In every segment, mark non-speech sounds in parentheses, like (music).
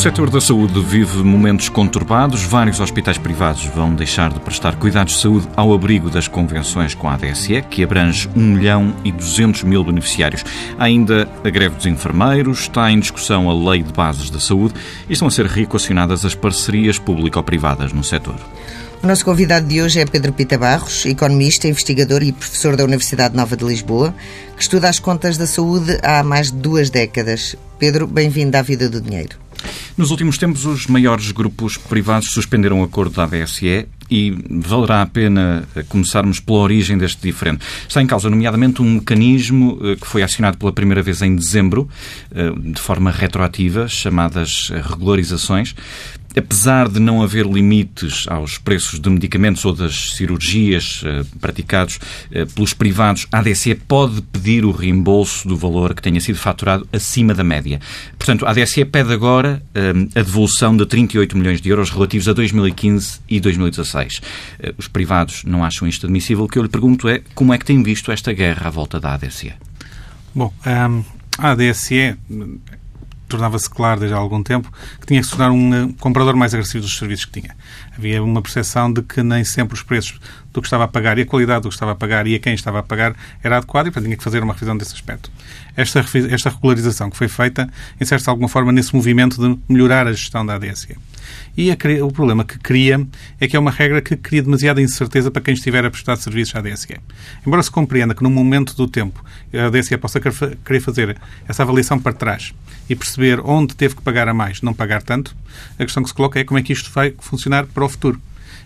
Setor da saúde vive momentos conturbados. Vários hospitais privados vão deixar de prestar cuidados de saúde ao abrigo das convenções com a ADSE, que abrange 1 milhão e 200 mil beneficiários. Há ainda a greve dos enfermeiros, está em discussão a lei de bases da saúde e estão a ser reequacionadas as parcerias público-privadas no setor. O nosso convidado de hoje é Pedro Pita Barros, economista, investigador e professor da Universidade Nova de Lisboa, que estuda as contas da saúde há mais de duas décadas. Pedro, bem-vindo à Vida do Dinheiro. Nos últimos tempos, os maiores grupos privados suspenderam o acordo da ADSE e valerá a pena eh, começarmos pela origem deste diferente. Está em causa, nomeadamente, um mecanismo eh, que foi acionado pela primeira vez em dezembro, eh, de forma retroativa, chamadas regularizações, apesar de não haver limites aos preços de medicamentos ou das cirurgias praticados pelos privados, a ADSE pode pedir o reembolso do valor que tenha sido faturado acima da média. Portanto, a ADSE pede agora a devolução de 38 milhões de euros relativos a 2015 e 2016. Os privados não acham isto admissível. O que eu lhe pergunto é como é que tem visto esta guerra à volta da ADSE? Bom, um, a ADSE tornava-se claro desde há algum tempo que tinha que se tornar um eh, comprador mais agressivo dos serviços que tinha. Havia uma percepção de que nem sempre os preços do que estava a pagar e a qualidade do que estava a pagar e a quem estava a pagar era adequado e, portanto, tinha que fazer uma revisão desse aspecto. Esta, esta regularização que foi feita insere-se de alguma forma nesse movimento de melhorar a gestão da ADSE. E a, o problema que cria é que é uma regra que cria demasiada incerteza para quem estiver a prestar serviços à ADSE. Embora se compreenda que num momento do tempo a ADSE possa querer fazer essa avaliação para trás e perceber onde teve que pagar a mais, não pagar tanto, a questão que se coloca é como é que isto vai funcionar para o futuro.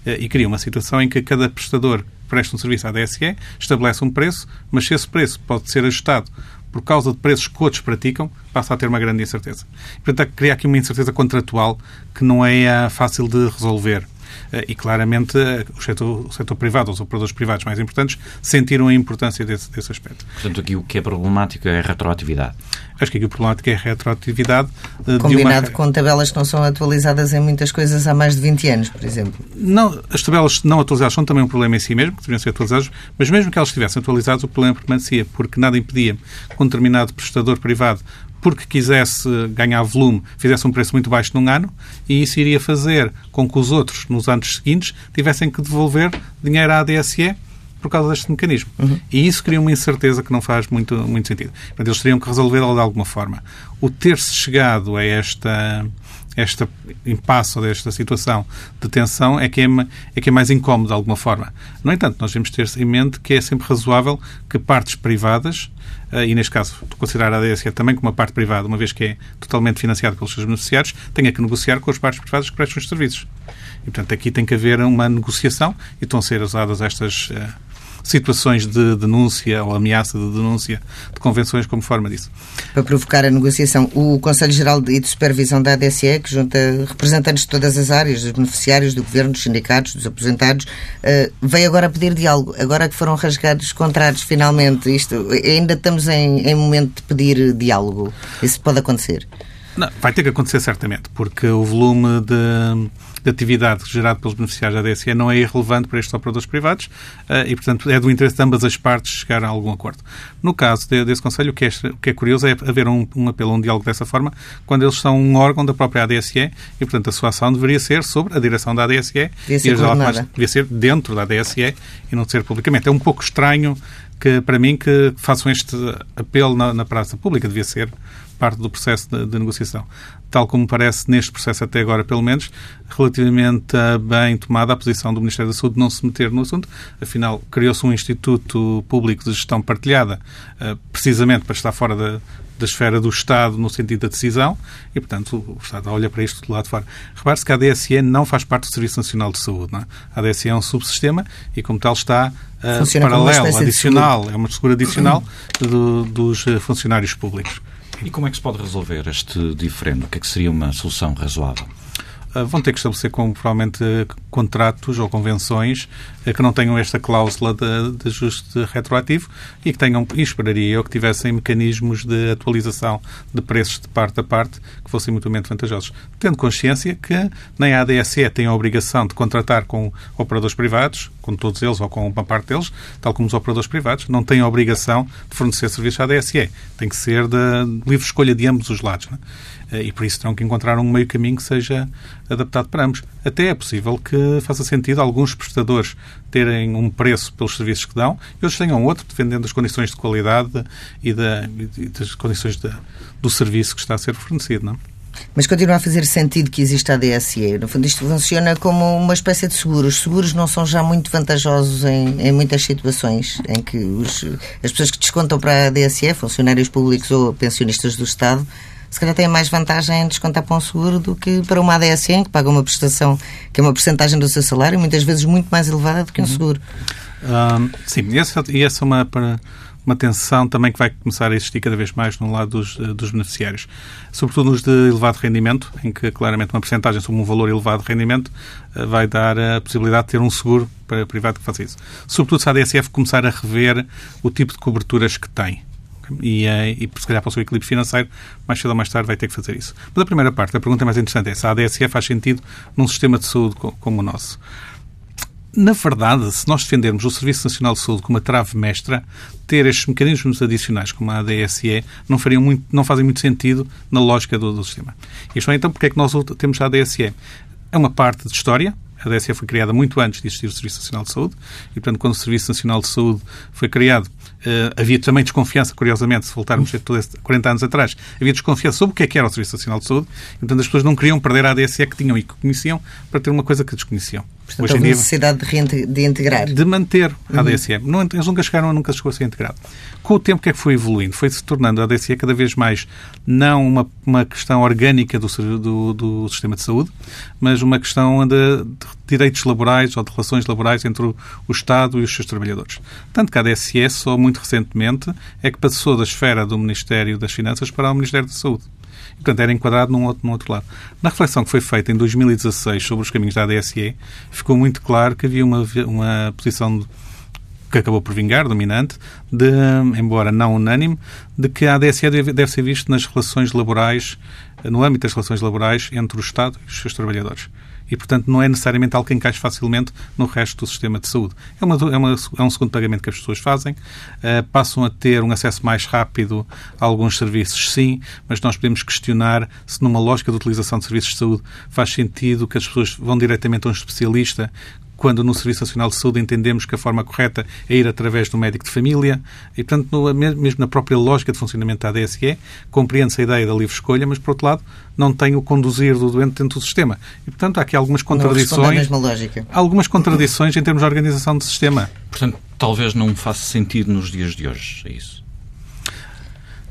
Eh, e cria uma situação em que cada prestador presta um serviço à DSE estabelece um preço, mas se esse preço pode ser ajustado por causa de preços que outros praticam, passa a ter uma grande incerteza. Portanto, cria aqui uma incerteza contratual que não é eh, fácil de resolver. Eh, e claramente eh, o setor, o setor privado, os operadores privados mais importantes, sentiram a importância desse, desse aspecto. Portanto, aqui o que é problemático é a retroatividade. Acho que aqui o problemático é a retroatividade. Eh, Combinado uma... com tabelas que não são atualizadas em muitas coisas há mais de 20 anos, por exemplo. Não, as tabelas não atualizadas são também um problema em si mesmo, que deveriam ser atualizadas, mas mesmo que elas estivessem atualizadas, o problema permanecia, porque nada impedia que um determinado prestador privado porque quisesse ganhar volume, fizesse um preço muito baixo num ano e isso iria fazer com que os outros, nos anos seguintes, tivessem que devolver dinheiro à ADSE por causa deste mecanismo. Uhum. E isso cria uma incerteza que não faz muito, muito sentido. Portanto, eles teriam que resolvê-la de alguma forma. O ter-se chegado a esta esta impasse ou desta situação de tensão é que é, é que é mais incómodo de alguma forma. No entanto, nós devemos ter em mente que é sempre razoável que partes privadas, eh, e neste caso considerar a ADSE também como uma parte privada, uma vez que é totalmente financiada pelos seus beneficiários, tenha que negociar com as partes privadas que prestam os serviços. E, portanto, aqui tem que haver uma negociação e estão a ser usadas estas uh, situações de denúncia ou ameaça de denúncia de convenções como forma disso. Para provocar a negociação, o Conselho Geral de Supervisão da ADSE, que junta representantes de todas as áreas, dos beneficiários, do governo, dos sindicatos, dos aposentados, uh, veio agora pedir diálogo. Agora que foram rasgados contratos, finalmente, isto, ainda estamos em, em momento de pedir diálogo. Isso pode acontecer? Não, vai ter que acontecer certamente, porque o volume de de atividade gerado pelos beneficiários da DSE não é irrelevante para estes operadores privados eh, e, portanto, é do interesse de ambas as partes chegar a algum acordo. No caso desse Conselho, o que é, o que é curioso é haver um, um apelo, um diálogo dessa forma, quando eles são um órgão da própria ADSE e, portanto, a sua ação deveria ser sobre a direção da ADSE devia ser, e devia ser dentro da ADSE e não ser publicamente. É um pouco estranho que, para mim, que façam este apelo na, na praça pública. Devia ser parte do processo de, de, negociação. Tal como parece neste processo até agora, pelo menos, relativamente bem tomada a posição do Ministério da Saúde de não se meter no assunto. Afinal, criou-se um Instituto Público de Gestão Partilhada, uh, precisamente para estar fora da, da esfera do Estado no sentido da decisão e, portanto, o Estado olha para isto do lado de fora. Repare-se que a ADSE não faz parte do Serviço Nacional de Saúde. Não é? A ADSE é um subsistema e, como tal, está uh, paralelo, adicional, é uma segura adicional do, dos uh, funcionários públicos. E como é que se pode resolver este diferendo? O que é que seria uma solução razoável? Ah, vão ter que estabelecer como provavelmente contratos ou convenções ah, que não tenham esta cláusula de, de ajuste retroativo e que tenham, e esperaria eu, que tivessem mecanismos de atualização de preços de parte a parte que fossem mutuamente vantajosos. Tendo consciência que nem a ADSE tem a obrigação de contratar com operadores privados, com todos eles ou com uma parte deles, tal como os operadores privados, não têm a obrigação de fornecer serviços à ADSE. Tem que ser de livre escolha de ambos os lados. Não é? Eh, e por isso terão que encontrar um meio caminho que seja adaptado para ambos. Até é possível que faça sentido alguns prestadores terem um preço pelos serviços que dão e outros tenham outro, dependendo das condições de qualidade e, da, e das condições de, do serviço que está a ser fornecido. Não? É? Mas continua a fazer sentido que exista a DSE. No fundo, isto funciona como uma espécie de seguros. Os seguros não são já muito vantajosos em, em muitas situações em que os, as pessoas que descontam para a DSE, funcionários públicos ou pensionistas do Estado, se calhar tem mais vantagem em descontar para um seguro do que para uma ADSN, que paga uma prestação que é uma porcentagem do seu salário, muitas vezes muito mais elevada do que um uhum. seguro. sim, e essa, e essa é uma, para, uma tensão também que vai começar a existir cada vez mais no lado dos, eh, dos beneficiários. Sobretudo nos de elevado rendimento, em que claramente uma porcentagem sobre um valor elevado de rendimento eh, vai dar a possibilidade de ter um seguro para privado que faça isso. Sobretudo se a ADSF começar a rever o tipo de coberturas que tem e, eh, e se calhar para o seu equilíbrio financeiro, mais cedo ou mais tarde vai ter que fazer isso. Mas a primeira parte, a pergunta mais interessante é se a ADSE faz sentido num sistema de saúde como o nosso. Na verdade, se nós defendermos o Serviço Nacional de Saúde como uma trave mestra, ter estes mecanismos adicionais como a ADSE não, fariam muito, não fazem muito sentido na lógica do, do sistema. Isto é, então, porque é que nós temos a ADSE? É uma parte de história, a DSE foi criada muito antes de existir o Serviço Nacional de Saúde e, portanto, quando o Serviço Nacional de Saúde foi criado, havia também desconfiança, curiosamente, se voltarmos a 40 anos atrás, havia desconfiança sobre o que, é que era o Serviço Nacional de Saúde, e, portanto as pessoas não queriam perder a ADSE que tinham e que conheciam para ter uma coisa que desconheciam. Portanto, Hoje houve dia, necessidade de, de, integrar. De manter a ADSE. Uhum. Não, eles nunca chegaram, nunca chegou a ser integrado. Com o tempo, o que é que foi evoluindo? Foi se tornando a ADSE cada vez mais não uma, uma questão orgânica do, do, do sistema de saúde, mas uma questão de, de direitos laborais ou de relações laborais entre o, Estado e os seus trabalhadores. Tanto que a ADSE, só muito recentemente, é que passou da esfera do Ministério das Finanças para o Ministério da Saúde. E, portanto, era enquadrado num outro, num outro lado. Na reflexão que foi feita em 2016 sobre os caminhos da ADSE, ficou muito claro que havia uma, uma posição de, que acabou por vingar, dominante, de, embora não unânime, de que a ADSE deve, deve ser vista nas relações laborais, no âmbito das relações laborais entre o Estado e os seus trabalhadores e, portanto, não é necessariamente algo que encaixe facilmente no resto do sistema de saúde. É, uma, é, uma, é um segundo pagamento que as pessoas fazem, uh, passam a ter um acesso mais rápido a alguns serviços, sim, mas nós podemos questionar se, numa lógica de utilização de serviços de saúde, faz sentido que as pessoas vão diretamente a um especialista quando no Serviço Nacional de Saúde entendemos que a forma correta é ir através do médico de família. E, portanto, no, mesmo na própria lógica de funcionamento da ADSE, compreende-se a ideia da livre escolha, mas, por outro lado, não tem o conduzir do doente dentro do sistema. E, portanto, há aqui algumas contradições. Não lógica. Algumas contradições em termos de organização do sistema. Portanto, talvez não faça sentido nos dias de hoje, é isso?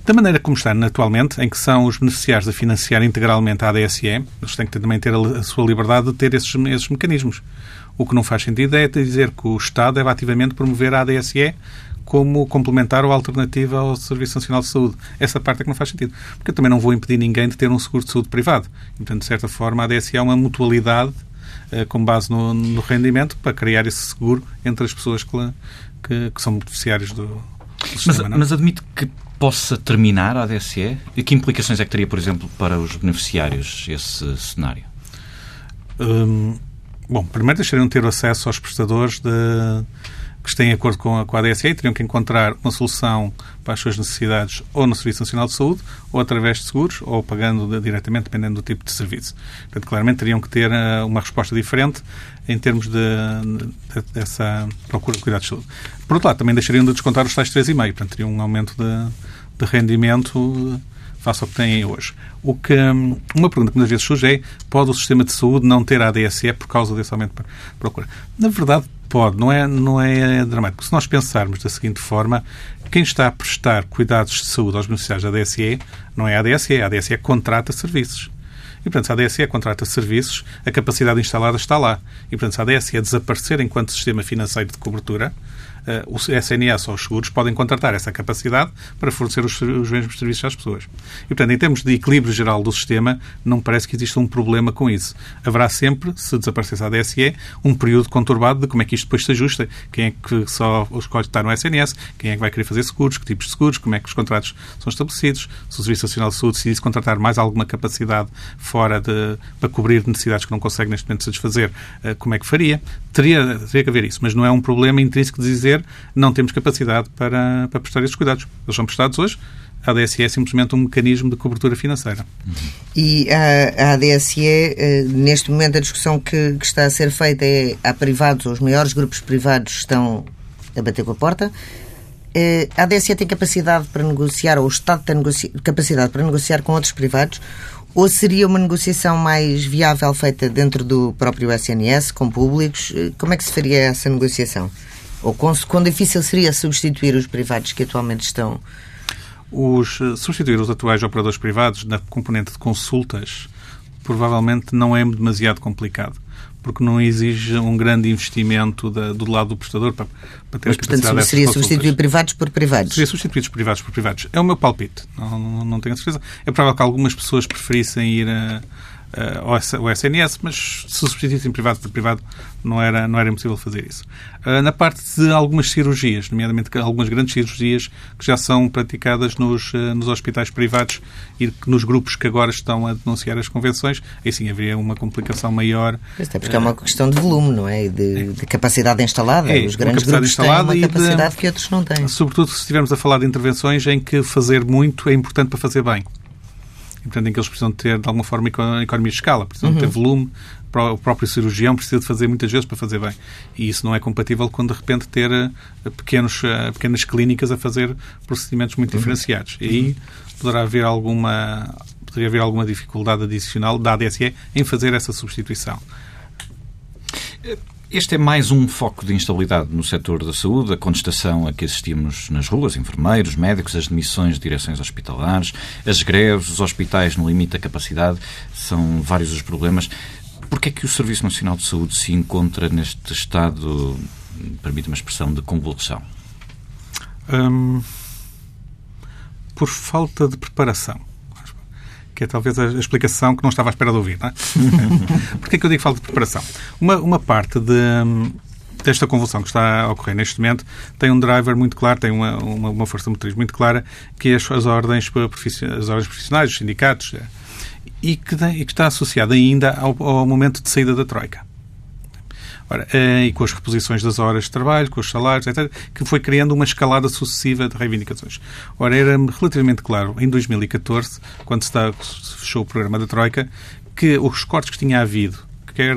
Da maneira como está atualmente, em que são os beneficiários a financiar integralmente a ADSE, eles têm que também ter a sua liberdade de ter esses, esses mecanismos. O que não faz sentido é dizer que o Estado deve ativamente promover a ADSE como complementar ou alternativa ao Serviço Nacional de Saúde. Essa parte é que não faz sentido. Porque eu também não vou impedir ninguém de ter um seguro de saúde privado. E, portanto, de certa forma, a ADSE é uma mutualidade eh, com base no, no, rendimento para criar esse seguro entre as pessoas que, que, que são beneficiários do, do mas, sistema. Mas admite que possa terminar a ADSE? E que implicações é que teria, por exemplo, para os beneficiários esse cenário? Hum, Bom, primeiro deixariam de ter acesso aos prestadores de, que estão em acordo com a, com a e teriam que encontrar uma solução para as suas necessidades ou no Serviço Nacional de Saúde, ou através de seguros, ou pagando de, diretamente, dependendo do tipo de serviço. Portanto, claramente teriam que ter uh, uma resposta diferente em termos de, de, dessa procura de cuidados de saúde. Por outro lado, também deixariam de descontar os tais 3,5%, portanto, teriam um aumento de, de rendimento face ao que têm hoje. O que, hum, uma pergunta que muitas vezes surge é pode o sistema de saúde não ter ADSE por causa desse aumento de procura? Na verdade, pode, não é, não é dramático. Se nós pensarmos da seguinte forma, quem está a prestar cuidados de saúde aos beneficiários da ADSE não é a ADSE, a ADSE contrata serviços. E, portanto, se a ADSE contrata serviços, a capacidade instalada está lá. E, portanto, se a ADSE desaparecer enquanto sistema financeiro de cobertura, o SNS ou os seguros podem contratar essa capacidade para fornecer os, os mesmos serviços às pessoas. E, portanto, em termos de equilíbrio geral do sistema, não parece que exista um problema com isso. Haverá sempre, se desaparecesse a DSE, um período conturbado de como é que isto depois se ajusta, quem é que só escolhe estar no SNS, quem é que vai querer fazer seguros, que tipos de seguros, como é que os contratos são estabelecidos, se o Serviço Nacional de Saúde decidisse contratar mais alguma capacidade fora de, para cobrir necessidades que não consegue neste momento satisfazer, eh, como é que faria? Teria, teria que haver isso, mas não é um problema intrínseco de dizer não temos capacidade para, para prestar esses cuidados. Eles são prestados hoje, a ADSE é simplesmente um mecanismo de cobertura financeira. E a, a ADSE, eh, neste momento, a discussão que, que, está a ser feita é há privados, os maiores grupos privados estão a bater com a porta. Eh, a ADSE tem capacidade para negociar, ou o Estado tem capacidade para negociar com outros privados, ou seria uma negociação mais viável feita dentro do próprio SNS, com públicos? Eh, como é que se faria essa negociação? Ou quão, quão difícil seria substituir os privados que atualmente estão? Os, eh, substituir os atuais operadores privados na componente de consultas provavelmente não é demasiado complicado porque não exige um grande investimento da, do lado do prestador para, para ter Mas, portanto, seria substituir privados por privados? Seria substituir privados por privados. É o meu palpite. Não, não, não tenho certeza. É provável que algumas pessoas preferissem ir a uh, o SNS, mas se substituíssem privado por privado não era, não era impossível fazer isso. Uh, na parte de algumas cirurgias, nomeadamente algumas grandes cirurgias que já são praticadas nos, uh, nos hospitais privados e nos grupos que agora estão a denunciar as convenções, aí sim haveria uma complicação maior. Até porque é uma questão de volume, não é? E de, de capacidade instalada. É, Os grandes grupos têm uma capacidade de, que outros não têm. Sobretudo se estivermos a falar de intervenções em que fazer muito é importante para fazer bem e, portanto, em que eles precisam ter, de alguma forma, economia de escala, precisam uhum. ter volume, o próprio cirurgião precisa de fazer muitas vezes para fazer bem. E isso não é compatível com, de repente, ter eh, pequenos, eh, pequenas clínicas a fazer procedimentos muito uhum. diferenciados. E aí poderá haver alguma, poderia haver alguma dificuldade adicional da ADSE em fazer essa substituição. Este é mais um foco de instabilidade no setor da saúde, a contestação a que assistimos nas ruas, enfermeiros, médicos, as demissões de direções hospitalares, as greves, os hospitais no limite da capacidade, são vários os problemas. Por que é que o Serviço Nacional de Saúde se encontra neste estado, permite uma expressão, de convulsão? Hum, por falta de preparação que é talvez a explicação que não estava à espera de ouvir. Não é? (laughs) Porquê é que eu digo falta de preparação? Uma, uma parte de, desta convulsão que está a ocorrer neste momento tem um driver muito claro, tem uma, uma, uma força motriz muito clara, que é as, as, ordens, as ordens profissionais, os sindicatos, e que, e que está associada ainda ao, ao momento de saída da Troika. Ora, eh, e com as reposições das horas de trabalho, com os salários, etc., que foi criando uma escalada sucessiva de reivindicações. Ora, era relativamente claro, em 2014, quando se, se fechou o programa da Troika, que os cortes que tinha havido, quer,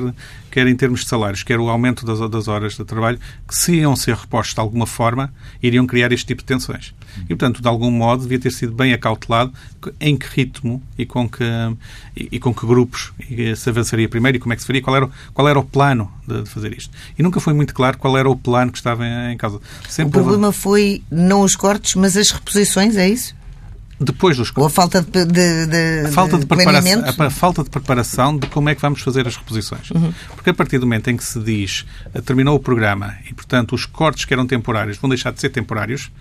quer em termos de salários, quer o aumento das, das horas de trabalho, que se iam ser repostos de alguma forma, iriam criar este tipo de tensões. E, portanto, de algum modo, devia ter sido bem acautelado em que ritmo e com que, e, e com que grupos se avançaria primeiro e como é que se faria, qual era, qual era o plano de, de, fazer isto. E nunca foi muito claro qual era o plano que estava em, em causa. Sempre o problema houve... foi não os cortes, mas as reposições, é isso? Depois dos Ou a falta de, de, de a falta de, preparação, a, falta de preparação de como é que vamos fazer as reposições. Uhum. Porque a partir do momento em que se diz eh, terminou o programa e, portanto, os cortes que eram temporários vão deixar de ser temporários,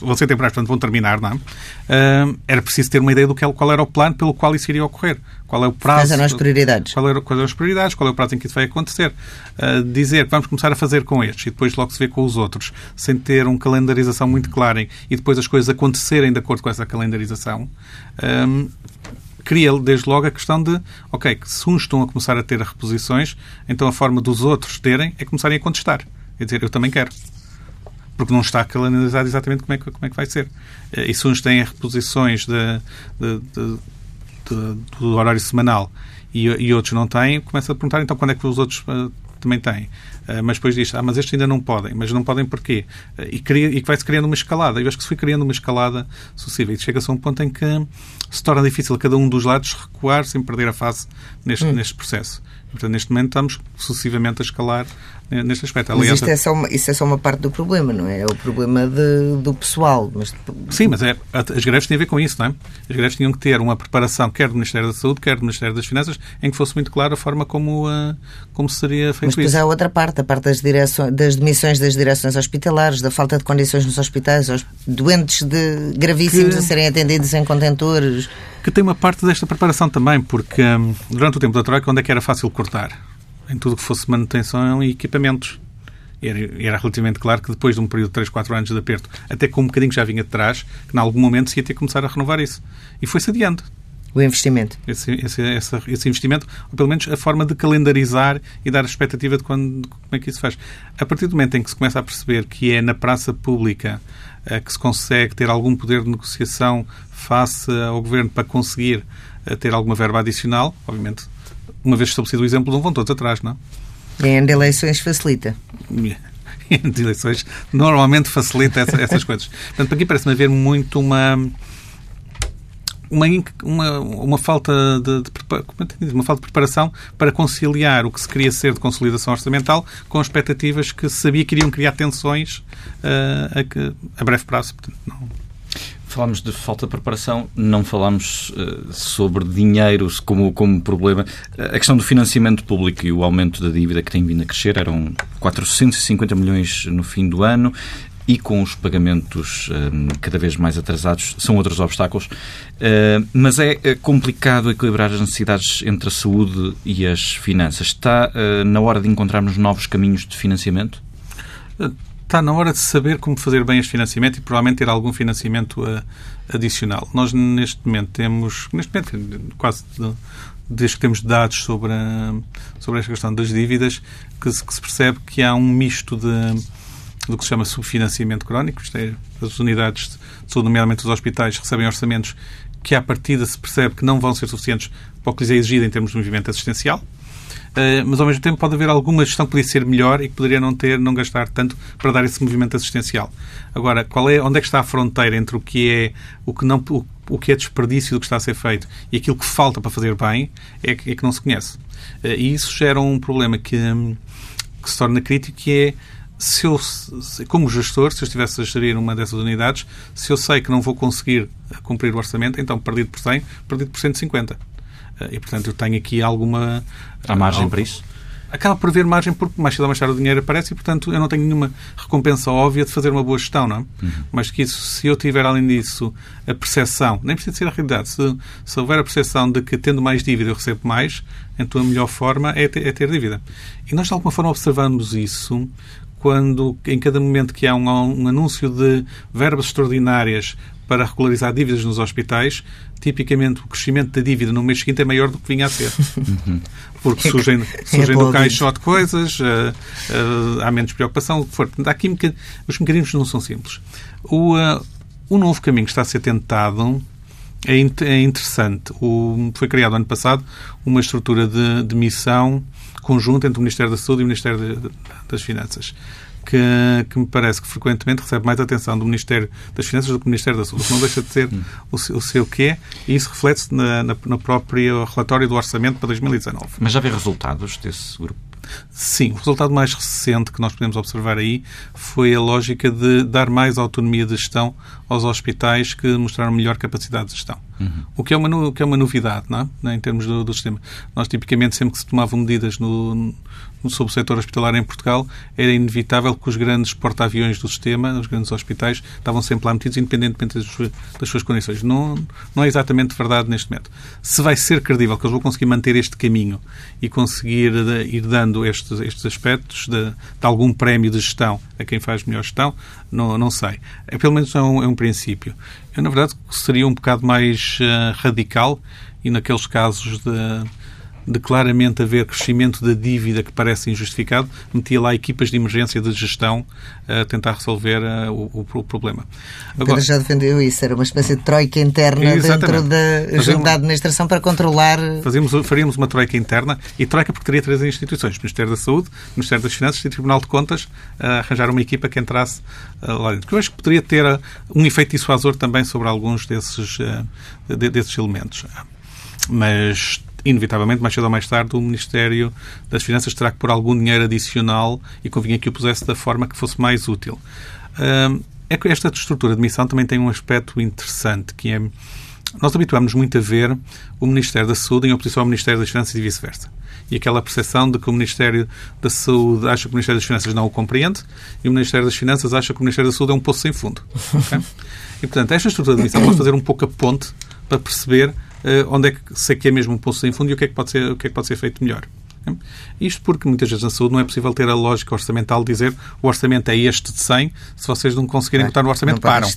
vão ser temporários, portanto, vão terminar, não é? Uh, era preciso ter uma ideia do que, qual era o plano pelo qual isso iria ocorrer. Qual é o prazo? Quais eram as prioridades? Qual era, quais eram as prioridades? Qual é o prazo em que isso vai acontecer? Uh, dizer que vamos começar a fazer com estes e depois logo se vê com os outros, sem ter uma calendarização muito clara e depois as coisas acontecerem de acordo com essa calendarização, um, cria desde logo a questão de, ok, se uns estão a começar a ter reposições, então a forma dos outros terem é começarem a contestar. Quer dizer, eu também quero. Porque não está calendarizado exatamente como é que, como é que vai ser. Eh, e se uns têm reposições de, de, de do horário semanal e, e, outros não têm, começa a perguntar então quando é que os outros uh, também têm. Uh, mas depois diz, ah, mas estes ainda não podem. Mas não podem porquê? Uh, e, cria, e vai-se criando uma escalada. Eu acho que se foi criando uma escalada sucessiva. E chega-se a um ponto em que se torna difícil cada um dos lados recuar sem perder a face neste, hum. neste processo. Portanto, neste momento estamos sucessivamente a escalar neste aspecto. Aliás, mas isto é só uma, isso é só uma parte do problema, não é? É o problema de, do pessoal. Mas... Sim, mas é, as greves têm a ver com isso, não é? As greves tinham que ter uma preparação, quer do Ministério da Saúde, quer do Ministério das Finanças, em que fosse muito claro a forma como, uh, como seria feito mas depois isso. há outra parte, a parte das, direções, das demissões das direções hospitalares, da falta de condições nos hospitais, aos doentes de, gravíssimos que... a serem atendidos em contentores. Que tem uma parte desta preparação também, porque um, durante o tempo da Troika, onde é que era fácil cortar? em tudo que fosse manutenção e equipamentos. Era, era, relativamente claro que depois de um período de 3, 4 anos de aperto, até com um bocadinho já vinha de trás, que em algum momento se ia ter que começar a renovar isso. E foi-se adiante. O investimento. Esse, esse, esse, esse, investimento, ou pelo menos a forma de calendarizar e dar a expectativa de, quando, de como é que isso faz. A partir do momento em que se começa a perceber que é na praça pública uh, que se consegue ter algum poder de negociação face ao governo para conseguir uh, ter alguma verba adicional, obviamente uma vez estabelecido o exemplo, não vão todos atrás, não? Em eleições facilita. Em eleições normalmente facilita essas (laughs) coisas. Portanto, aqui parece-me haver muito uma uma, uma, uma falta de, de, é uma falta de preparação para conciliar o que se queria ser de consolidação orçamental com expectativas que se sabia que iriam criar tensões uh, a, a breve prazo. Portanto, não, Falámos de falta de preparação, não falámos uh, sobre dinheiro como, como problema. A questão do financiamento público e o aumento da dívida que tem vindo a crescer eram 450 milhões no fim do ano e com os pagamentos uh, cada vez mais atrasados são outros obstáculos. Uh, mas é complicado equilibrar as necessidades entre a saúde e as finanças. Está na hora de encontrarmos novos caminhos de financiamento? está na hora de saber como fazer bem este financiamento e provavelmente ter algum financiamento uh, adicional. Nós, neste momento, temos, neste momento, quase desde que temos dados sobre, a, sobre esta questão das dívidas, que se, que se, percebe que há um misto de, do que se chama subfinanciamento crónico, isto é, as unidades de saúde, nomeadamente os hospitais, recebem orçamentos que, à partida, se percebe que não vão ser suficientes para o que lhes é exigido em termos de movimento assistencial. Eh, mas ao mesmo tempo pode haver alguma gestão que poderia ser melhor e que poderia não ter, não gastar tanto para dar esse movimento assistencial. Agora, qual é, onde é que está a fronteira entre o que é o que não o, o que é desperdício do que está a ser feito e aquilo que falta para fazer bem é que, é que não se conhece. Eh, e isso gera um problema que, que se torna crítico que é se eu, como gestor, se eu estivesse a gerir uma dessas unidades, se eu sei que não vou conseguir cumprir o orçamento, então perdido por 100, perdido por 150. E, portanto, eu tenho aqui alguma... Há margem para isso? Acaba por haver margem porque mais cedo ou mais tarde o dinheiro aparece e, portanto, eu não tenho nenhuma recompensa óbvia de fazer uma boa gestão, não é? Uhum. Mas que isso, se eu tiver, além disso, a percepção, nem precisa ser a realidade, se, se houver a percepção de que tendo mais dívida eu recebo mais, então a melhor forma é ter, é ter dívida. E nós, de alguma forma, observamos isso quando, em cada momento que há um, um anúncio de verbas extraordinárias para regularizar dívidas nos hospitais, tipicamente o crescimento da dívida no mês seguinte é maior do que vinha a ser. Porque surgem, surgem do caixote coisas, uh, uh, há menos preocupação, o que for. Portanto, aqui, os mecanismos não são simples. O, uh, o novo caminho que está a ser tentado é, é interessante. O, foi criado ano passado uma estrutura de, de missão conjunta entre o Ministério da Saúde e o Ministério de, de, das Finanças que, que, me parece que frequentemente recebe mais atenção do Ministério das Finanças do que do Ministério da Saúde, que não deixa de ser o, o seu quê, e isso reflete-se na, na, no próprio relatório do Orçamento para 2019. Mas já vê resultados desse grupo? Sim, o resultado mais recente que nós podemos observar aí foi a lógica de dar mais autonomia de gestão aos hospitais que mostraram melhor capacidade de gestão. Uhum. O, que é uma, o que é uma novidade, não é? Em termos do, do sistema. Nós, tipicamente, sempre que se tomavam medidas no, sobre o setor hospitalar em Portugal, era inevitável que os grandes porta-aviões do sistema, os grandes hospitais, estavam sempre lá metidos, independentemente das suas, das suas condições. Não, não é exatamente verdade neste momento. Se vai ser credível que eles vão conseguir manter este caminho e conseguir eh, ir dando estes, estes aspectos de, de algum prémio de gestão a quem faz melhor gestão, não, não sei. É, pelo menos é um, é um princípio. Eu, na verdade, seria um bocado mais uh, radical e naqueles casos de de claramente haver crescimento da dívida que parece injustificado, metia lá equipas de emergência de gestão a tentar resolver uh, o, o, problema. Agora, Pedro já defendeu isso, era uma espécie de troika interna dentro da junta da administração para controlar... Fazíamos, faríamos uma troika interna e troika porque teria três instituições, Ministério da Saúde, Ministério das Finanças e Tribunal de Contas, uh, arranjar uma equipa que entrasse uh, lá dentro. Eu acho que poderia ter um efeito dissuasor também sobre alguns desses, desses elementos. Mas inevitavelmente, mais cedo ou mais tarde, o Ministério das Finanças terá que pôr algum dinheiro adicional e convinha que o pusesse da forma que fosse mais útil. É que esta estrutura de missão também tem um aspecto interessante, que é nós habituamos muito a ver o Ministério da Saúde em oposição ao Ministério das Finanças e vice-versa. E aquela percepção de que o Ministério da Saúde acha que o Ministério das Finanças não o compreende e o Ministério das Finanças acha que o Ministério da Saúde é um poço sem fundo. Okay? (laughs) E, portanto, esta estrutura de missão pode fazer um pouco a ponte para perceber onde é que se é que é mesmo um poço sem fundo e o que é que pode ser, o que é que pode ser feito melhor. Isto porque muitas vezes na saúde não é possível ter a lógica orçamental de dizer o orçamento é este de 100, se vocês não conseguirem botar no orçamento, param.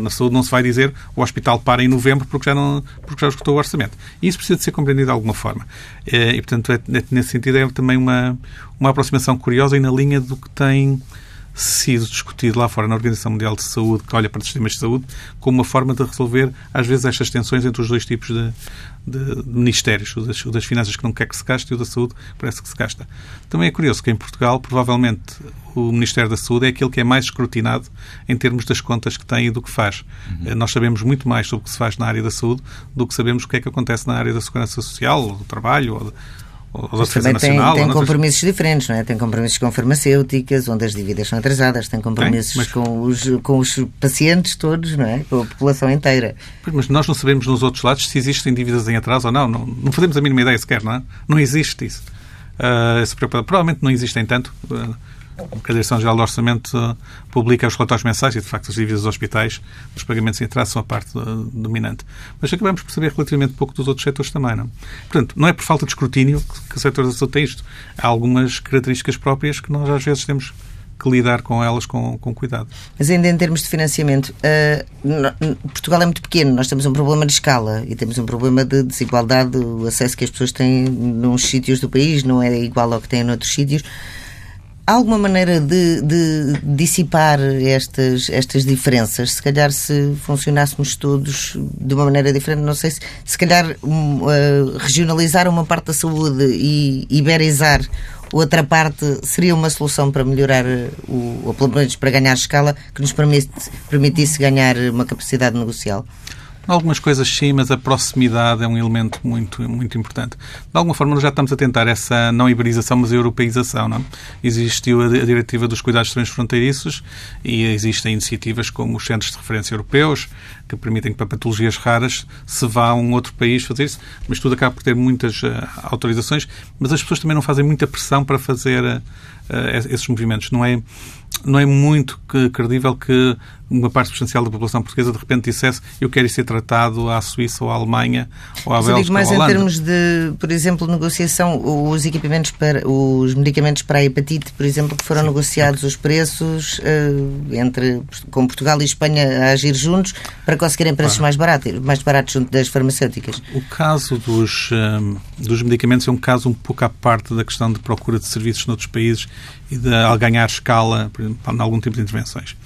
Na saúde não se vai dizer o hospital para em novembro porque já, não, porque já escutou o orçamento. Isso precisa de ser compreendido de alguma forma. Eh, e, portanto, é, nesse sentido, é também uma, uma aproximação curiosa e na linha do que tem sido discutido lá fora na Organização Mundial de Saúde, que olha para sistemas de saúde, como uma forma de resolver, às vezes, estas tensões entre os dois tipos de, de, de ministérios, o das, o das, finanças que não quer que se gaste e o da saúde que parece que se gasta. Também é curioso que em Portugal, provavelmente, o Ministério da Saúde é aquele que é mais escrutinado em termos das contas que tem e do que faz. Uhum. Nós sabemos muito mais sobre o que se faz na área da saúde do que sabemos o que é que acontece na área da segurança social, ou do trabalho, ou Defesa Nacional. Tem, tem compromissos diferentes, não é? Tem compromissos com farmacêuticas, onde as dívidas são atrasadas, tem compromissos mas... com, os, com os pacientes todos, não é? Com a população inteira. Mas nós não sabemos nos outros lados se existem dívidas em atraso ou não. Não, não fazemos a mínima ideia sequer, não é? Não existe isso. Uh, provavelmente não existem tanto. Uh, a Direção-Geral do Orçamento uh, publica os relatórios mensais e, de facto, as dívidas dos hospitais, os pagamentos em atraso são a parte uh, dominante. Mas acabamos por saber relativamente pouco dos outros setores também, não? Portanto, não é por falta de escrutínio que o setor da saúde tem isto. Há algumas características próprias que nós, às vezes, temos que lidar com elas com, com cuidado. Mas ainda em termos de financiamento, uh, Portugal é muito pequeno, nós temos um problema de escala e temos um problema de desigualdade, o acesso que as pessoas têm nos sítios do país não é igual ao que têm noutros sítios. Há alguma maneira de, de, dissipar estas, estas diferenças? Se calhar se funcionássemos todos de uma maneira diferente, não sei se se calhar um, uh, regionalizar uma parte da saúde e iberizar outra parte seria uma solução para melhorar, o, ou pelo menos para ganhar escala, que nos permite, permitisse ganhar uma capacidade negocial? Algumas coisas sim, mas a proximidade é um elemento muito, muito importante. De alguma forma, nós já estamos a tentar essa não iberização, mas europeização. Não? É? Existiu a Diretiva dos Cuidados Transfronteiriços e existem iniciativas como os Centros de Referência Europeus, que permitem que para patologias raras se vá a um outro país fazer isso, mas tudo acaba por ter muitas uh, autorizações, mas as pessoas também não fazem muita pressão para fazer uh, esses movimentos. Não é não é muito credível que uma parte substancial da população portuguesa de repente dissesse eu quero ser tratado à Suíça ou à Alemanha ou à Bélgica digo mais ou à Holanda. em termos de, por exemplo, negociação, os equipamentos para os medicamentos para a hepatite, por exemplo, que foram Sim. negociados os preços uh, entre com Portugal e Espanha a agir juntos para conseguirem preços ah. mais baratos, mais baratos junto das farmacêuticas. O caso dos, um, dos medicamentos é um caso um pouco à parte da questão de procura de serviços noutros países e de ganhar escala, por exemplo, em algum tipo de intervenções.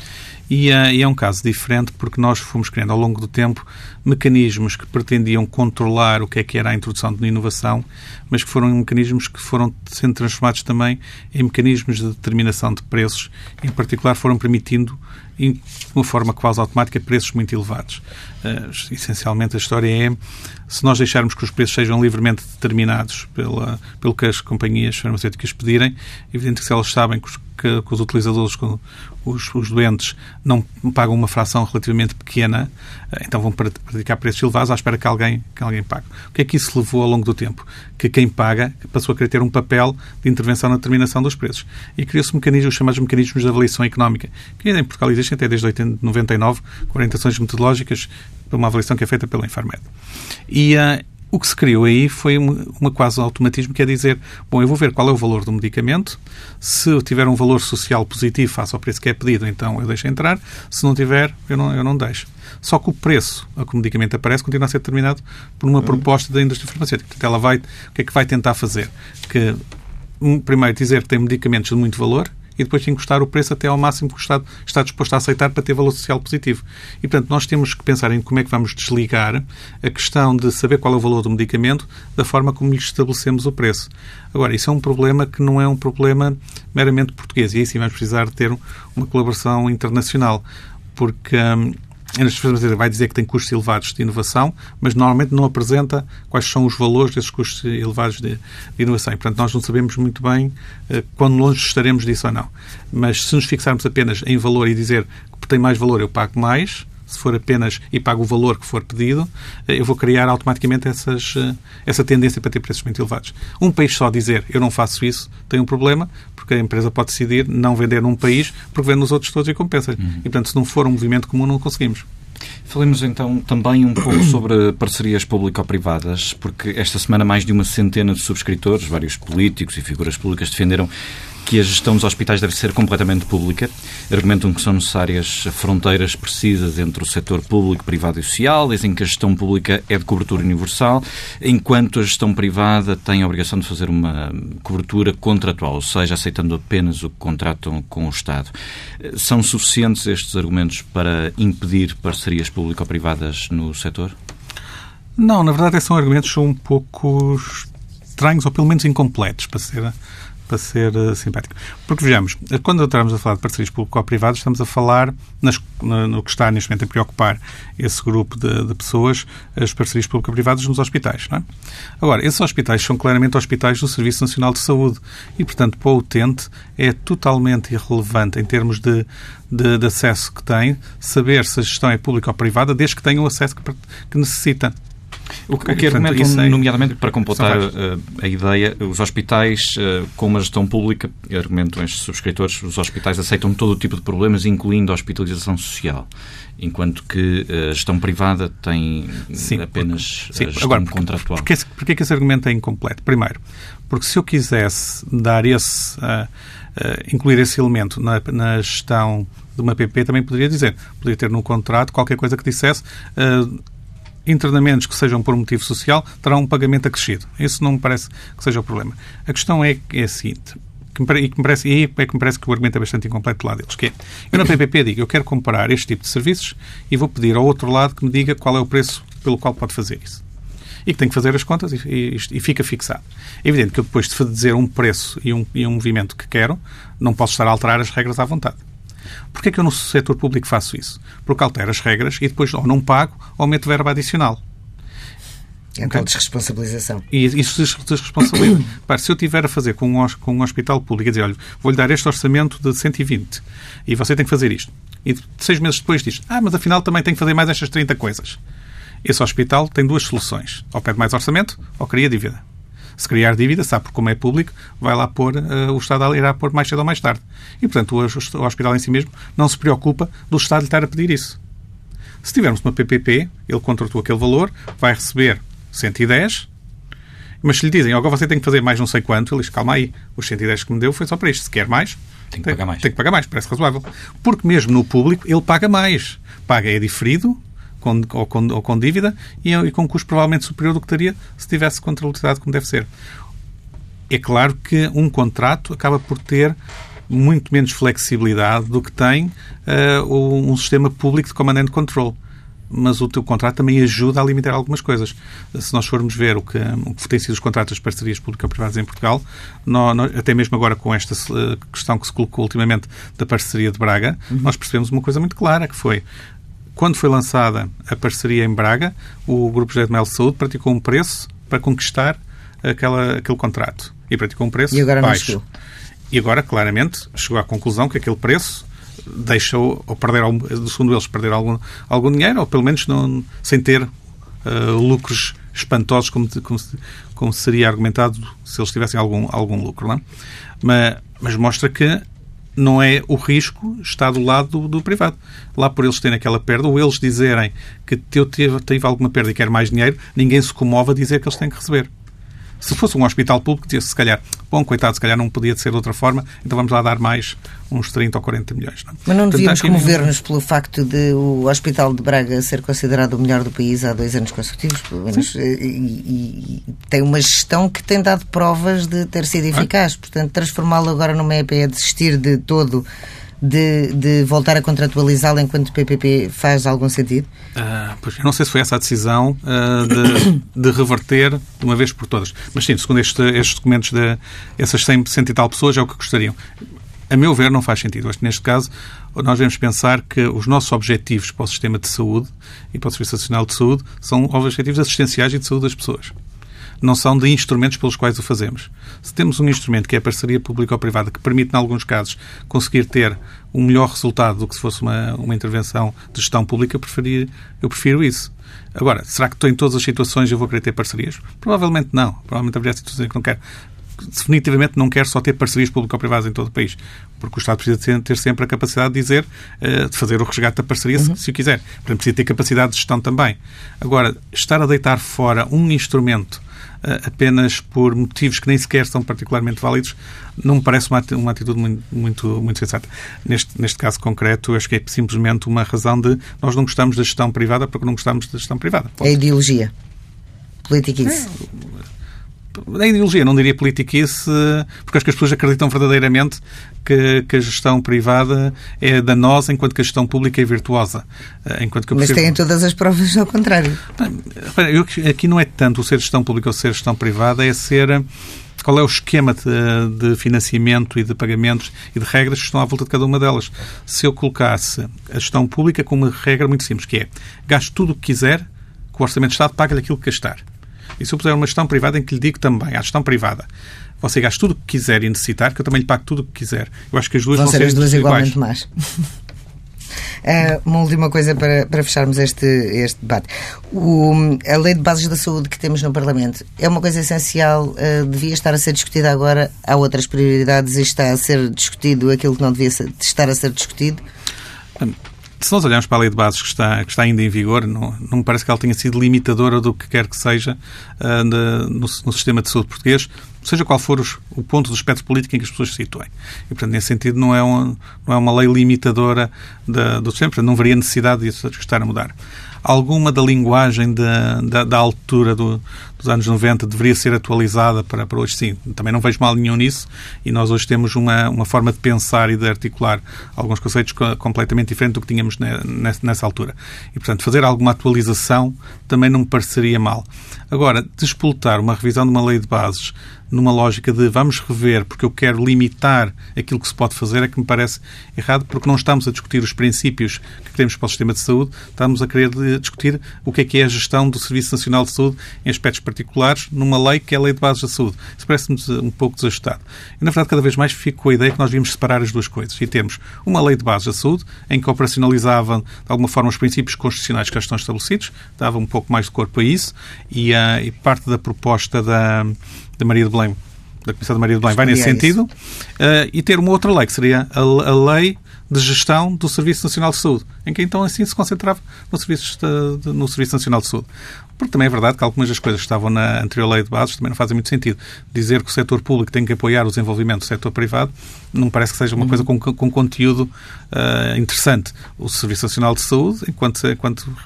E, uh, e, é um caso diferente porque nós fomos criando ao longo do tempo mecanismos que pretendiam controlar o que é que era a introdução de inovação, mas que foram mecanismos que foram sendo transformados também em mecanismos de determinação de preços, em particular foram permitindo de uma forma quase automática, preços muito elevados. Uh, essencialmente, a história é se nós deixarmos que os preços sejam livremente determinados pela, pelo que as companhias farmacêuticas pedirem, evidente que se elas sabem que os, que, que os utilizadores, que os, os, doentes, não pagam uma fração relativamente pequena, uh, então vão praticar preços elevados à espera que alguém, que alguém pague. O que é que isso levou ao longo do tempo? Que quem paga passou a querer ter um papel de intervenção na determinação dos preços. E criou-se mecanismos, os chamados mecanismos de avaliação económica, que em Portugal existem até desde 1999, com orientações metodológicas para uma avaliação que é feita pela Infarmed. E uh, o que se criou aí foi uma, uma quase automatismo, que é dizer, bom, eu vou ver qual é o valor do medicamento, se tiver um valor social positivo face ao preço que é pedido, então eu deixo entrar, se não tiver, eu não, eu não deixo. Só que o preço a que o medicamento aparece continua a ser determinado por uma uhum. proposta da indústria farmacêutica. Portanto, ela vai, o que é que vai tentar fazer? Que, primeiro, dizer que tem medicamentos de muito valor, e depois encostar o preço até ao máximo que o Estado está disposto a aceitar para ter valor social positivo. E, portanto, nós temos que pensar em como é que vamos desligar a questão de saber qual é o valor do medicamento da forma como lhe estabelecemos o preço. Agora, isso é um problema que não é um problema meramente português e aí sim vamos precisar ter uma colaboração internacional, porque hum, vai dizer que tem custos elevados de inovação, mas normalmente não apresenta quais são os valores desses custos elevados de, de inovação. E, portanto, nós não sabemos muito bem uh, quando longe estaremos disso ou não. Mas se nos fixarmos apenas em valor e dizer que tem mais valor eu pago mais, se for apenas e pago o valor que for pedido, eh, eu vou criar automaticamente essas, eh, essa tendência para ter preços muito elevados. Um país só dizer eu não faço isso tem um problema, porque a empresa pode decidir não vender num país porque vende nos outros todos e compensa. Uhum. E, portanto, se não for um movimento comum, não conseguimos. Falemos então também um pouco (coughs) sobre parcerias público-privadas, porque esta semana mais de uma centena de subscritores, vários políticos e figuras públicas defenderam que a gestão dos hospitais deve ser completamente pública. Argumentam que são necessárias fronteiras precisas entre o setor público, privado e social, dizem que a gestão pública é de cobertura universal, enquanto a gestão privada tem a obrigação de fazer uma cobertura contratual, ou seja, aceitando apenas o que contratam com o Estado. São suficientes estes argumentos para impedir parcerias público-privadas no setor? Não, na verdade são argumentos um pouco estranhos ou pelo menos incompletos, para ser para ser uh, simpático. Porque vejamos, quando estamos a falar de parcerias público-privadas, estamos a falar nas, no, no, que está neste momento a preocupar esse grupo de, de pessoas, as parcerias público-privadas nos hospitais. Não é? Agora, esses hospitais são claramente hospitais do Serviço Nacional de Saúde e, portanto, para o utente é totalmente irrelevante em termos de, de, de acesso que tem saber se a gestão é pública ou privada, desde que tenha o acesso que, que necessita. O que, que argumentam, é... nomeadamente, para completar uh, a ideia, os hospitais, uh, com uma gestão pública, argumentam estes subscritores, os hospitais aceitam todo o tipo de problemas, incluindo a hospitalização social, enquanto que eh, a gestão privada tem sim, apenas sim, a gestão agora, porque, contratual. Porquê, porquê é que esse argumento é incompleto? Primeiro, porque se eu quisesse dar esse, uh, incluir esse elemento na, na gestão de uma PP, também poderia dizer, poderia ter no contrato qualquer coisa que dissesse internamentos que sejam por motivo social terão um pagamento acrescido. Isso não me parece que seja o problema. A questão é, é a seguinte, que me, que me parece, e é que me parece que o argumento é bastante incompleto do lado deles, que é, eu na PPP digo, eu quero comprar este tipo de serviços e vou pedir ao outro lado que me diga qual é o preço pelo qual pode fazer isso. E que tem que fazer as contas e, e, e fica fixado. É evidente que eu depois de dizer um preço e um, e um movimento que quero, não posso estar a alterar as regras à vontade. Porquê é que eu no setor público faço isso? Porque altero as regras e depois ou não pago ou meto verba adicional. Então, okay? desresponsabilização. E isso desresponsabiliza. (coughs) se eu tiver a fazer com um, com um hospital público e dizer, olha, vou-lhe dar este orçamento de 120 e você tem que fazer isto. E seis meses depois diz, ah, mas afinal também tem que fazer mais estas 30 coisas. Esse hospital tem duas soluções. Ou pede mais orçamento ou cria dívida se criar dívida, sabe como é público, vai lá pôr, uh, o Estado irá pôr mais cedo ou mais tarde. E, portanto, o, o hospital em si mesmo não se preocupa do Estado lhe estar a pedir isso. Se tivermos uma PPP, ele contratou aquele valor, vai receber 110, mas se lhe dizem, agora você tem que fazer mais não sei quanto, ele diz, calma aí, os 110 que me deu foi só para isto. Se quer mais, tem que pagar mais. Tem que pagar mais, parece razoável. Porque mesmo no público, ele paga mais. Paga é diferido, com, ou, com, ou com dívida e, e, com um custo provavelmente superior do que teria se tivesse contabilidade como deve ser. É claro que um contrato acaba por ter muito menos flexibilidade do que tem uh, um sistema público de command and control mas o teu contrato também ajuda a limitar algumas coisas. Se nós formos ver o que, o que tem sido os contratos das parcerias público-privadas em Portugal, nós, nós, até mesmo agora com esta eh, questão que se colocou ultimamente da parceria de Braga, uhum. nós percebemos uma coisa muito clara, que foi quando foi lançada a parceria em Braga, o Grupo José de Mel Saúde praticou um preço para conquistar aquela, aquele contrato. E praticou um preço e agora baixo. E agora, claramente, chegou à conclusão que aquele preço deixou, ou perder, segundo eles, perder algum, algum dinheiro, ou pelo menos não, sem ter uh, lucros espantosos, como, como, como, seria argumentado se eles tivessem algum, algum lucro. Não é? mas, mas mostra que não é o risco está do lado do, do, privado. Lá por eles terem aquela perda, ou eles dizerem que eu tive, tive alguma perda e quero mais dinheiro, ninguém se comove a dizer que eles têm que receber. Se fosse um hospital público, dizia-se, se calhar, bom, coitado, se calhar não podia ser de outra forma, então vamos lá dar mais uns 30 ou 40 milhões. Não? Mas não devíamos comover-nos pelo facto de o Hospital de Braga ser considerado o melhor do país há dois anos consecutivos, pelo menos, e, e, e, tem uma gestão que tem dado provas de ter sido eficaz. Portanto, transformá-lo agora numa EP é desistir de todo de, de voltar a contratualizá-la enquanto PPP faz algum sentido? Uh, pois, eu não sei se foi essa a decisão uh, de, (coughs) de, reverter de uma vez por todas. Mas sim, segundo este, estes documentos, de, essas 100, 100 e tal pessoas é o que gostariam. a meu ver, não faz sentido. Acho que neste caso nós devemos pensar que os nossos objetivos para o sistema de saúde e para o Serviço Nacional de Saúde são objetivos assistenciais e de saúde das pessoas. Não são de instrumentos pelos quais o fazemos. Se temos um instrumento que é a parceria pública ou privada, que permite, em alguns casos, conseguir ter um melhor resultado do que se fosse uma, uma intervenção de gestão pública, eu, preferir, eu prefiro isso. Agora, será que em todas as situações eu vou querer ter parcerias? Provavelmente não. Provavelmente haveria situações que não quero definitivamente não quer só ter parcerias público-privadas em todo o país, porque o Estado precisa ter sempre a capacidade de dizer, eh, de fazer o resgate da parceria, uhum. se, o quiser. Portanto, precisa ter capacidade de gestão também. Agora, estar a deitar fora um instrumento apenas por motivos que nem sequer são particularmente válidos, não me parece uma, uma atitude muito, muito, muito sensata. Neste, neste caso concreto, acho que é simplesmente uma razão de nós não gostamos da gestão privada porque não gostamos da gestão privada. É ideologia. Política isso. É, na ideologia, não diria politiquice, porque acho que as pessoas acreditam verdadeiramente que, que, a gestão privada é danosa enquanto que a gestão pública é virtuosa. Eh, enquanto que Mas têm todas as provas ao contrário. Eu, aqui não é tanto o ser gestão pública ou ser gestão privada, é ser qual é o esquema de, de, financiamento e de pagamentos e de regras que estão à volta de cada uma delas. Se eu colocasse a gestão pública com uma regra muito simples, que é gaste tudo o que quiser, que o Orçamento de Estado paga-lhe aquilo que gastar. E se eu puser uma gestão privada em que lhe digo também, à gestão privada, você gasta tudo o que quiser e necessitar, que eu também lhe pago tudo o que quiser. Eu acho que as duas vão, vão ser as duas igualmente mais. Uh, (laughs) uma última coisa para, para fecharmos este, este debate. O, a Lei de Bases da Saúde que temos no Parlamento é uma coisa essencial, uh, devia estar a ser discutida agora. Há outras prioridades e está a ser discutido aquilo que não devia ser, estar a ser discutido? Se nós olharmos para a lei de bases que está, que está ainda em vigor, não, não me parece que ela tenha sido limitadora do que quer que seja uh, no, no, sistema de saúde português, seja qual for os, o ponto do espectro político em que as pessoas se situem. E, portanto, nesse sentido, não é uma, não é uma lei limitadora da, do sistema, portanto, não haveria necessidade de estar a mudar alguma da linguagem da, da, da altura do, dos anos 90 deveria ser atualizada para, para hoje, sim. Também não vejo mal nenhum nisso e nós hoje temos uma, uma forma de pensar e de articular alguns conceitos completamente diferente do que tínhamos nessa, altura. E, portanto, fazer alguma atualização também não me pareceria mal. Agora, despoltar uma revisão de uma lei de bases numa lógica de vamos rever porque eu quero limitar aquilo que se pode fazer é que me parece errado porque não estamos a discutir os princípios que queremos para o sistema de saúde, estamos a querer discutir o que é que é a gestão do Serviço Nacional de Saúde em aspectos particulares numa lei que é a Lei de Bases da Saúde. Isso parece-me um pouco desajustado. E, na verdade, cada vez mais fico com a ideia que nós devíamos separar as duas coisas. E temos uma Lei de Bases da Saúde em que operacionalizavam, de alguma forma, os princípios constitucionais que já estão estabelecidos, dava um pouco mais de corpo a isso, e, uh, e parte da proposta da da Maria de Belém, da Comissão de Maria de Belém, vai nesse sentido, uh, e ter uma outra lei, que seria a, a, lei de gestão do Serviço Nacional de Saúde, em que então assim se concentrava no Serviço, de, no Serviço Nacional de Saúde. Porque também é verdade que algumas das coisas que estavam na anterior lei de bases também não fazem muito sentido. Dizer que o setor público tem que apoiar o desenvolvimento do setor privado não parece que seja uma coisa com, com conteúdo uh, interessante. O Serviço Nacional de Saúde, enquanto, enquanto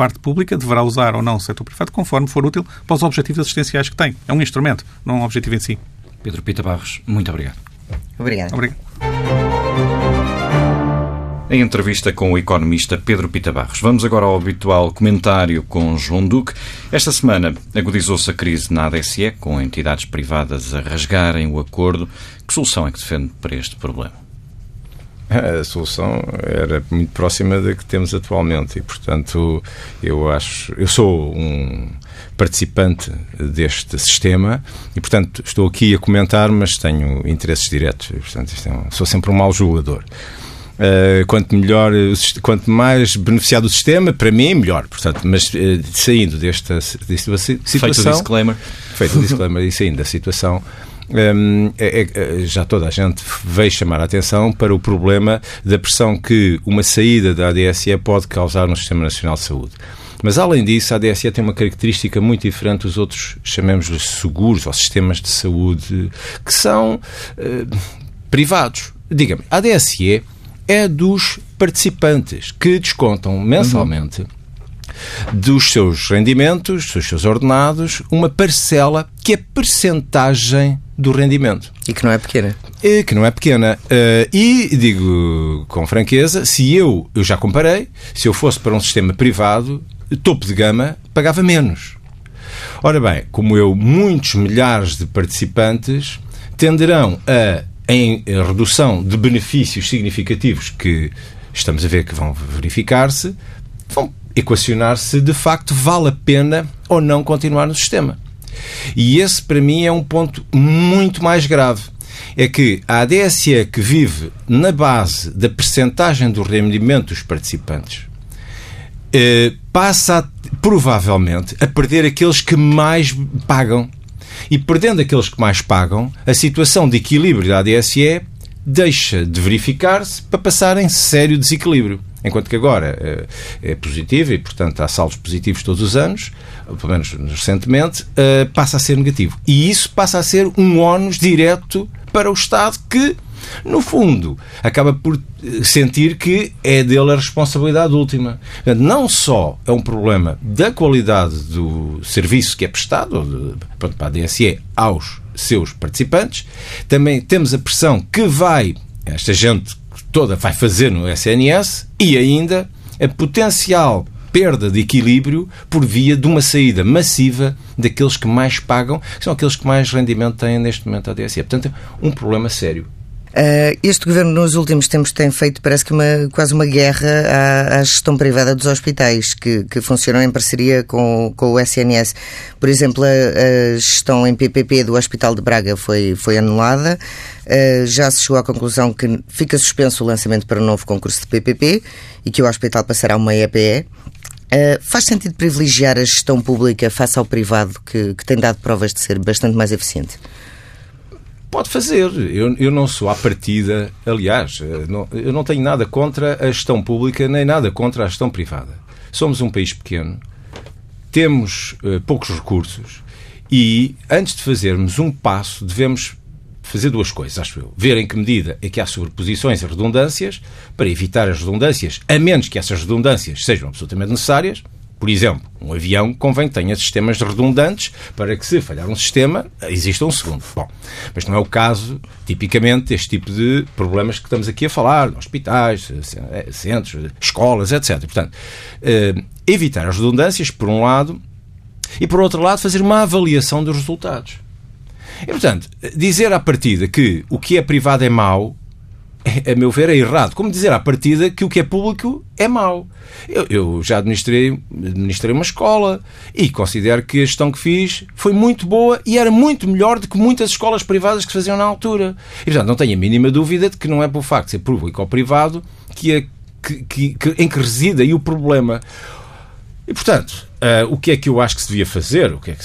parte pública deverá usar ou não o setor privado conforme for útil para os objetivos assistenciais que tem. É um instrumento, não um objetivo em si. Pedro Pita Barros, muito obrigado. Obrigado. Obrigado. Em entrevista com o economista Pedro Pita Barros. Vamos agora ao habitual comentário com João Duque. Esta semana agudizou-se a crise na ADSE, com entidades privadas a rasgarem o acordo. Que solução é que defende para este problema? (laughs) a solução era muito próxima da que temos atualmente e, portanto, eu acho, eu sou um participante deste sistema e, portanto, estou aqui a comentar, mas tenho interesses diretos e, portanto, é um, sou sempre um mau julgador. Uh, quanto melhor, quanto mais beneficiado o sistema, para mim, melhor. Portanto, mas uh, saindo desta, desta situação. Feito o disclaimer. Feito o disclaimer e saindo da situação, já toda a gente veio chamar a atenção para o problema da pressão que uma saída da ADSE pode causar no Sistema Nacional de Saúde. Mas, além disso, a ADSE tem uma característica muito diferente dos outros, chamemos-lhe seguros ou sistemas de saúde, que são uh, privados. Diga-me, a ADSE é dos participantes que descontam mensalmente. Uhum dos seus rendimentos, dos seus ordenados, uma parcela que é percentagem do rendimento. E que não é pequena. E que não é pequena. Uh, e digo com franqueza, se eu, eu já comparei, se eu fosse para um sistema privado, topo de gama, pagava menos. Ora bem, como eu, muitos milhares de participantes tenderão a em redução de benefícios significativos que estamos a ver que vão verificar-se, vão equacionar se de facto vale a pena ou não continuar no sistema. E esse, para mim, é um ponto muito mais grave. É que a ADSE que vive na base da percentagem do rendimento dos participantes eh, passa, provavelmente, a perder aqueles que mais pagam. E perdendo aqueles que mais pagam, a situação de equilíbrio da ADSE deixa de verificar-se para passar em sério desequilíbrio. Enquanto que agora é, é positiva e, portanto, há saldos positivos todos os anos, pelo menos recentemente, eh, passa a ser negativo. E isso passa a ser um ónus direto para o Estado que, no fundo, acaba por eh, sentir que é dele a responsabilidade última. Não só é um problema da qualidade do serviço que é prestado, pronto, para a DSE, aos seus participantes, também temos a pressão que vai, esta gente toda vai fazer no SNS e ainda a potencial perda de equilíbrio por via de uma saída massiva daqueles que mais pagam, que são aqueles que mais rendimento têm neste momento a DSE. Portanto, um problema sério. Uh, este governo, nos últimos tempos, tem feito, parece que, uma, quase uma guerra à, à gestão privada dos hospitais, que, que, funcionam em parceria com, com o SNS. Por exemplo, a, a, gestão em PPP do Hospital de Braga foi, foi anulada. Uh, já se chegou à conclusão que fica suspenso o lançamento para um novo concurso de PPP e que o hospital passará a uma EPE. Uh, faz sentido privilegiar a gestão pública face ao privado, que, que tem dado provas de ser bastante mais eficiente? Pode fazer. Eu, eu não sou à partida, aliás, eh, não, eu não tenho nada contra a gestão pública nem nada contra a gestão privada. Somos um país pequeno, temos uh, poucos recursos e, antes de fazermos um passo, devemos fazer duas coisas, acho eu. Ver em que medida é que há sobreposições e redundâncias, para evitar as redundâncias, a menos que essas redundâncias sejam absolutamente necessárias, por exemplo, um avião convém que tenha sistemas redundantes para que, se falhar um sistema, exista um segundo. Bom, mas não é o caso, tipicamente, deste tipo de problemas que estamos aqui a falar, hospitais, centros, escolas, etc. Portanto, eh, evitar as redundâncias, por um lado, e, por outro lado, fazer uma avaliação dos resultados. E, portanto, dizer à partida que o que é privado é mau a meu ver, é errado. Como dizer à partida que o que é público é mau. Eu, eu, já administrei, administrei uma escola e considero que a gestão que fiz foi muito boa e era muito melhor do que muitas escolas privadas que se faziam na altura. E, portanto, não tenho a mínima dúvida de que não é por facto de ser público ou privado que, é, que, que, que em que reside aí o problema. E, portanto, uh, o que é que eu acho que se devia fazer? O que é que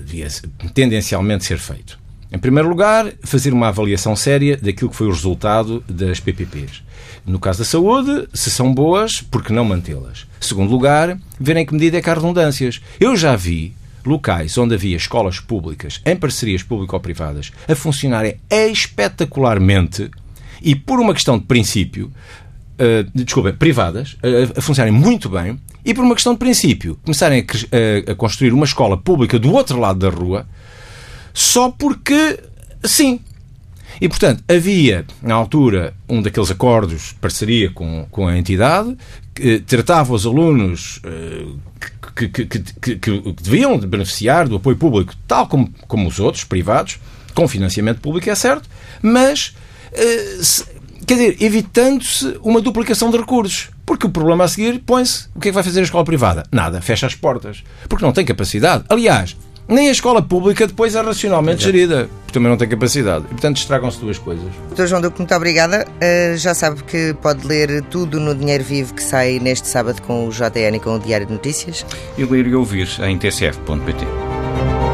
devia tendencialmente ser feito? Em primeiro lugar, fazer uma avaliação séria daquilo que foi o resultado das PPPs. No caso da saúde, se são boas, por que não mantê-las? Segundo lugar, ver em que medida é que há redundâncias. Eu já vi locais onde havia escolas públicas, em parcerias público-privadas, a funcionarem espetacularmente e, por uma questão de princípio, uh, desculpem, privadas, uh, a funcionarem muito bem e, por uma questão de princípio, começarem a, a construir uma escola pública do outro lado da rua só porque sim. E, portanto, havia, na altura, um daqueles acordos de parceria com, com a entidade que tratava os alunos uh, que, que, que, que, deviam beneficiar do apoio público, tal como, como os outros, privados, com financiamento público, é certo, mas, se, quer dizer, evitando-se uma duplicação de recursos. Porque o problema a seguir põe-se. O que é que vai fazer a escola privada? Nada, fecha as portas. Porque não tem capacidade. Aliás, nem a escola pública depois é racionalmente gerida, porque também não tem capacidade. E, portanto, estragam-se duas coisas. Doutor João Duque, muito obrigada. Uh, já sabe que pode ler tudo no Dinheiro Vivo que sai neste sábado com o JN e com o Diário de Notícias. E ler e ouvir em tsf.pt.